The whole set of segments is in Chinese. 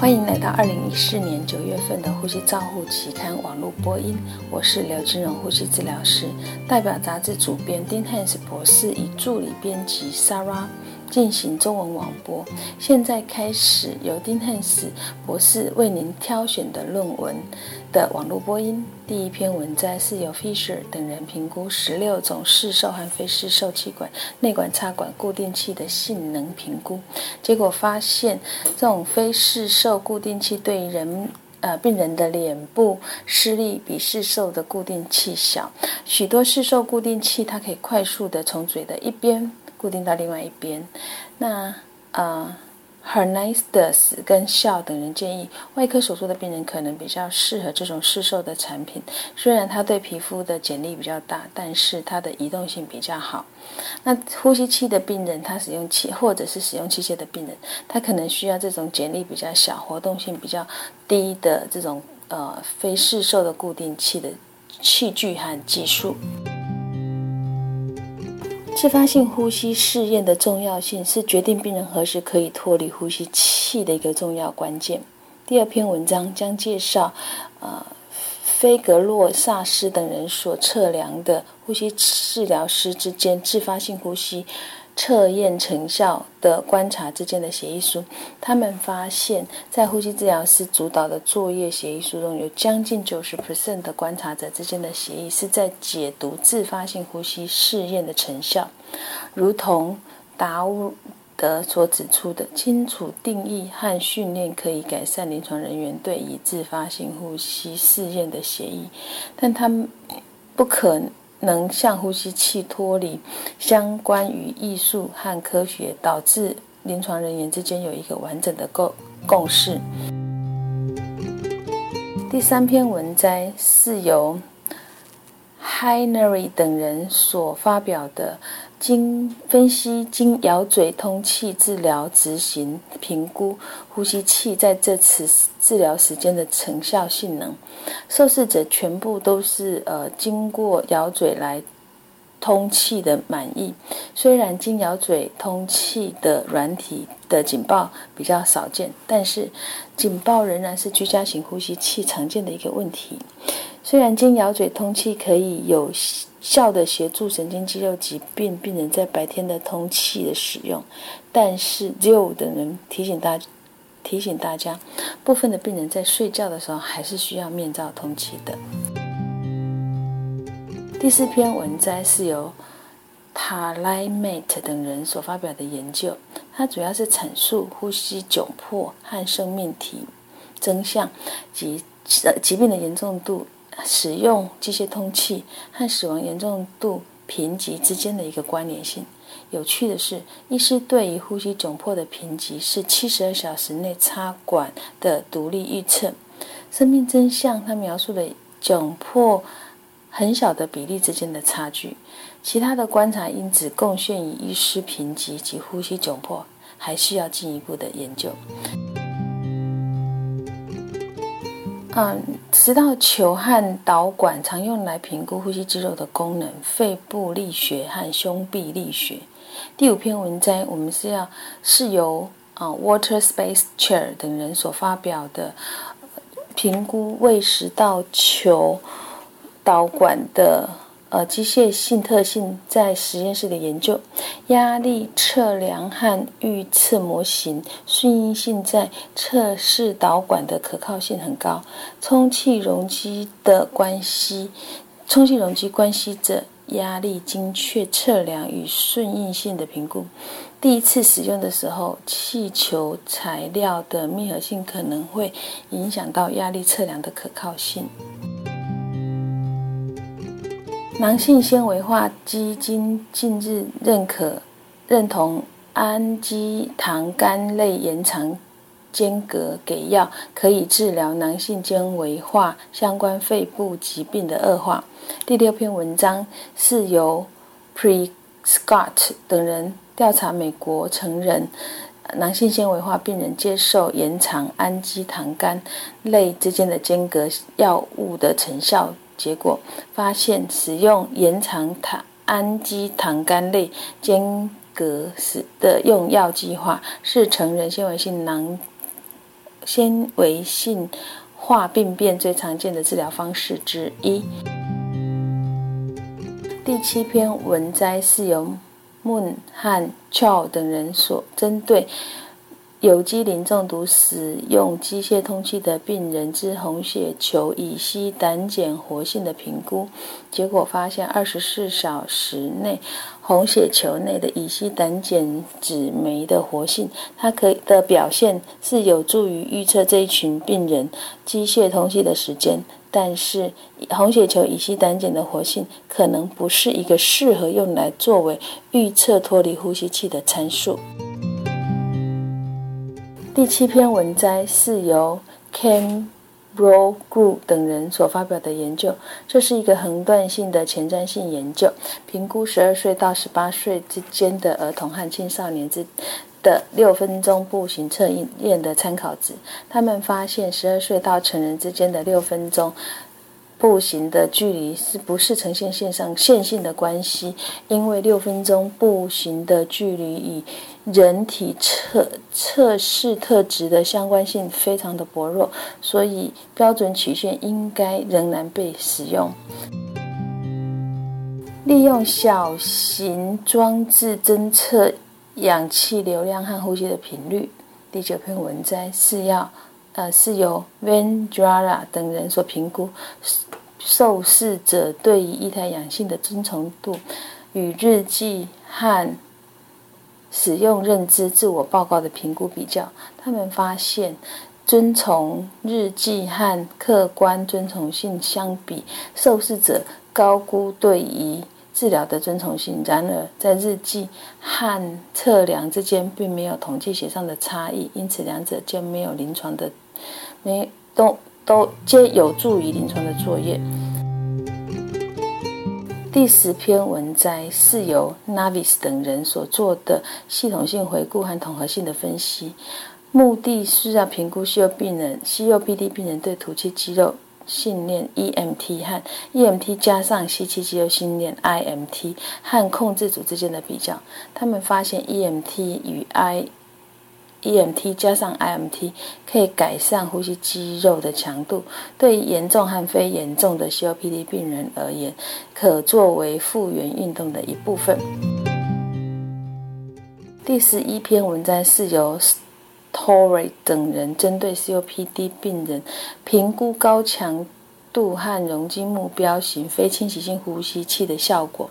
欢迎来到二零一四年九月份的《呼吸照护期刊》网络播音，我是刘金荣呼吸治疗师，代表杂志主编丁汉斯博士与助理编辑 Sarah。进行中文网播。现在开始由丁汉斯博士为您挑选的论文的网络播音。第一篇文摘是由 Fisher 等人评估十六种市售和非市售气管内管插管固定器的性能评估，结果发现这种非市售固定器对人呃病人的脸部视力比市售的固定器小。许多市售固定器它可以快速的从嘴的一边。固定到另外一边。那呃，Hernandez 跟笑等人建议，外科手术的病人可能比较适合这种市售的产品。虽然它对皮肤的剪力比较大，但是它的移动性比较好。那呼吸器的病人，他使用器或者是使用器械的病人，他可能需要这种剪力比较小、活动性比较低的这种呃非市售的固定器的器具和技术。自发性呼吸试验的重要性是决定病人何时可以脱离呼吸器的一个重要关键。第二篇文章将介绍，呃，菲格洛萨斯等人所测量的呼吸治疗师之间自发性呼吸。测验成效的观察之间的协议书，他们发现，在呼吸治疗师主导的作业协议书中，有将近九十 percent 的观察者之间的协议是在解读自发性呼吸试验的成效，如同达乌德所指出的，清楚定义和训练可以改善临床人员对以自发性呼吸试验的协议，但他们不可。能向呼吸器脱离相关于艺术和科学，导致临床人员之间有一个完整的共共识。第三篇文摘是由 Henry 等人所发表的。经分析，经咬嘴通气治疗执行评估呼吸器在这次治疗时间的成效性能。受试者全部都是呃经过咬嘴来通气的满意。虽然经咬嘴通气的软体的警报比较少见，但是警报仍然是居家型呼吸器常见的一个问题。虽然经咬嘴通气可以有。效的协助神经肌肉疾病病人在白天的通气的使用，但是 Joe 等人提醒大家提醒大家，部分的病人在睡觉的时候还是需要面罩通气的。第四篇文摘是由 Talimate 等人所发表的研究，它主要是阐述呼吸窘迫和生命体真相及疾病的严重度。使用机械通气和死亡严重度评级之间的一个关联性。有趣的是，医师对于呼吸窘迫的评级是七十二小时内插管的独立预测。生命真相，他描述了窘迫很小的比例之间的差距。其他的观察因子贡献于医师评级及呼吸窘迫，还需要进一步的研究。嗯，食道球和导管常用来评估呼吸肌肉的功能，肺部力学和胸壁力学。第五篇文摘，我们是要是由啊 Water Space Chair 等人所发表的评估胃食道球导管的。呃，机械性特性在实验室的研究，压力测量和预测模型顺应性在测试导管的可靠性很高。充气容积的关系，充气容积关系着压力精确测量与顺应性的评估。第一次使用的时候，气球材料的密合性可能会影响到压力测量的可靠性。囊性纤维化基金近日认可认同氨基糖苷类延长间隔给药可以治疗囊性纤维化相关肺部疾病的恶化。第六篇文章是由 Prescott 等人调查美国成人囊性纤维化病人接受延长氨基糖苷类之间的间隔药物的成效。结果发现，使用延长糖氨基糖苷类间隔时的用药计划，是成人纤维性囊纤维性化病变最常见的治疗方式之一。第七篇文摘是由孟汉俏等人所针对。有机磷中毒使用机械通气的病人之红血球乙烯胆碱活性的评估结果发现，二十四小时内红血球内的乙烯胆碱酯酶的活性，它可以的表现是有助于预测这一群病人机械通气的时间。但是，红血球乙烯胆碱的活性可能不是一个适合用来作为预测脱离呼吸器的参数。第七篇文摘是由 Cam Bro Gru 等人所发表的研究，这是一个横断性的前瞻性研究，评估十二岁到十八岁之间的儿童和青少年之的六分钟步行测验的参考值。他们发现，十二岁到成人之间的六分钟。步行的距离是不是呈现线上线性的关系？因为六分钟步行的距离与人体测测试特质的相关性非常的薄弱，所以标准曲线应该仍然被使用。利用小型装置侦测氧气流量和呼吸的频率。第九篇文摘是要。呃，是由 Van Jara 等人所评估受试者对于液态氧性的遵从度与日记和使用认知自我报告的评估比较。他们发现，遵从日记和客观遵从性相比，受试者高估对于治疗的遵从性。然而，在日记和测量之间并没有统计学上的差异，因此两者间没有临床的。没都都皆有助于临床的作业。第十篇文摘是由 Navis 等人所做的系统性回顾和统合性的分析，目的是要评估吸肉病人、吸肉 PD 病人对吐气肌肉训练 EMT 和 EMT 加上吸气肌肉训练 IMT 和控制组之间的比较。他们发现 EMT 与 I EMT 加上 IMT 可以改善呼吸肌肉的强度，对于严重和非严重的 COPD 病人而言，可作为复原运动的一部分。第十一篇文章是由 Tory 等人针对 COPD 病人评估高强度和容积目标型非侵袭性呼吸器的效果。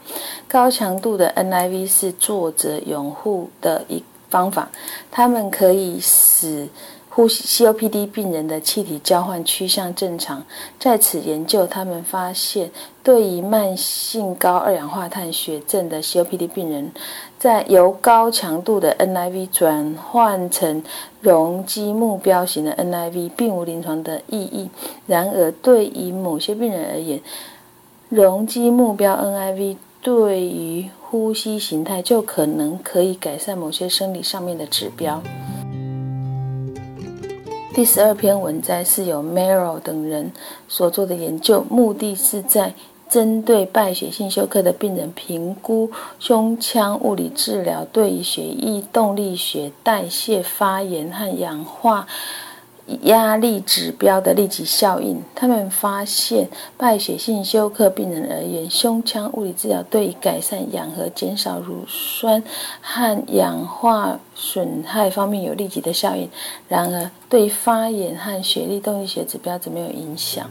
高强度的 NIV 是作者拥护的一。方法，他们可以使呼吸 COPD 病人的气体交换趋向正常。在此研究，他们发现，对于慢性高二氧化碳血症的 COPD 病人，在由高强度的 NIV 转换成容积目标型的 NIV，并无临床的意义。然而，对于某些病人而言，容积目标 NIV 对于呼吸形态就可能可以改善某些生理上面的指标。第十二篇文摘是由 Merrill 等人所做的研究，目的是在针对败血性休克的病人评估胸腔物理治疗对于血液动力学、代谢、发炎和氧化。压力指标的立即效应。他们发现，败血性休克病人而言，胸腔物理治疗对改善氧和减少乳酸和氧化损害方面有立即的效应。然而，对发炎和血液动力学指标则没有影响。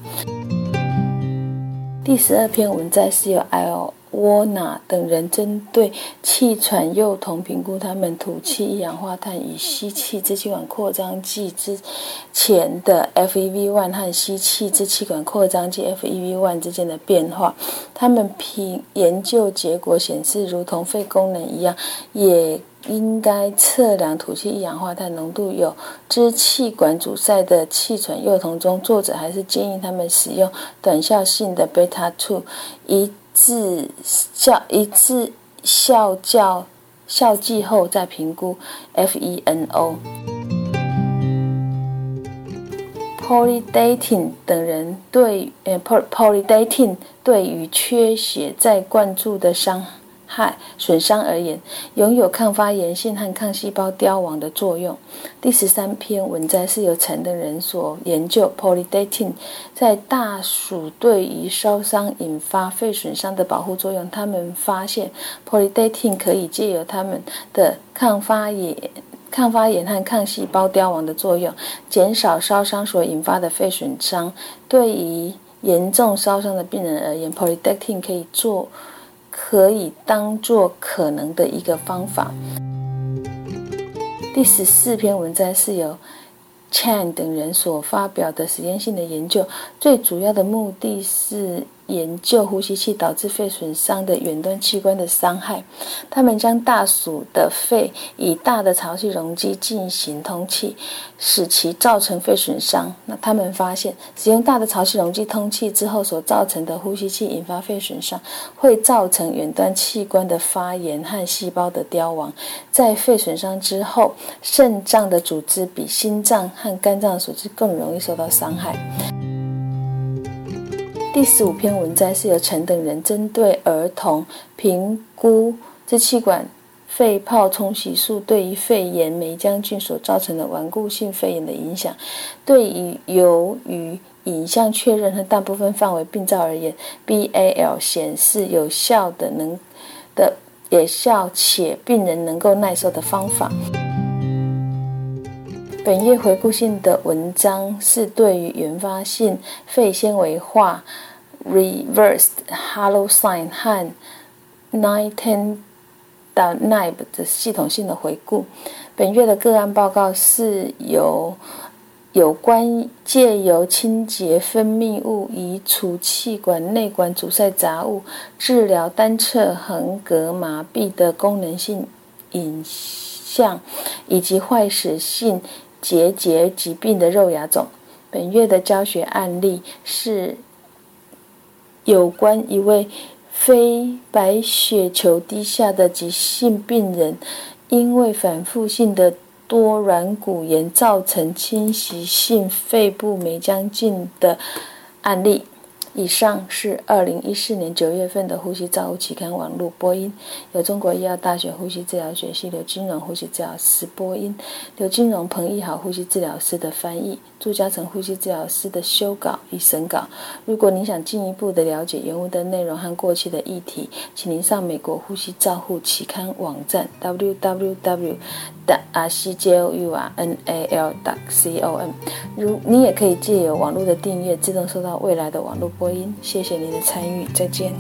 第十二篇文摘是由 I.O.。沃纳等人针对气喘幼童评估他们吐气一氧化碳与吸气支气管扩张剂之前的 FEV1 和吸气支气管扩张剂 FEV1 之间的变化。他们评研究结果显示，如同肺功能一样，也应该测量吐气一氧化碳浓度。有支气管阻塞的气喘幼童中，作者还是建议他们使用短效性的贝塔2以。自效一次校教效剂后再评估 FENO。Polydating 等人对呃 Polydating 对于缺血再灌注的伤害损伤而言，拥有抗发炎性和抗细胞凋亡的作用。第十三篇文摘是由陈的人所研究 polydatin 在大鼠对于烧伤引发肺损伤的保护作用。他们发现 polydatin 可以借由他们的抗发炎、抗发炎和抗细胞凋亡的作用，减少烧伤所引发的肺损伤。对于严重烧伤的病人而言，polydatin 可以做。可以当做可能的一个方法。第十四篇文章是由 Chan 等人所发表的实验性的研究，最主要的目的是。研究呼吸器导致肺损伤的远端器官的伤害。他们将大鼠的肺以大的潮气容积进行通气，使其造成肺损伤。那他们发现，使用大的潮气容积通气之后所造成的呼吸器引发肺损伤，会造成远端器官的发炎和细胞的凋亡。在肺损伤之后，肾脏的组织比心脏和肝脏的组织更容易受到伤害。第十五篇文摘是由陈等人针对儿童评估支气管肺泡冲洗术对于肺炎霉浆菌所造成的顽固性肺炎的影响。对于由于影像确认和大部分范围病灶而言，BAL 显示有效的能的有效且病人能够耐受的方法。本页回顾性的文章是对于原发性肺纤维化。Reversed Hollow Sign 和 Nineteen Nib 的系统性的回顾。本月的个案报告是由有关借由清洁分泌物、移除气管内管阻塞杂物、治疗单侧横膈麻痹的功能性影像，以及坏死性结节疾病的肉芽肿。本月的教学案例是。有关一位非白血球低下的急性病人，因为反复性的多软骨炎造成侵袭性肺部梅浆菌的案例。以上是二零一四年九月份的《呼吸照护期刊》网络播音，由中国医药大学呼吸治疗学系刘金荣呼吸治疗师播音，刘金荣、彭毅豪呼吸治疗师的翻译，朱嘉诚呼吸治疗师的修稿与审稿。如果您想进一步的了解原文的内容和过去的议题，请您上美国呼吸照护期刊网站 www. 的 r c j o u r n a l. c o m。如你也可以借由网络的订阅，自动收到未来的网络播音。谢谢您的参与，再见。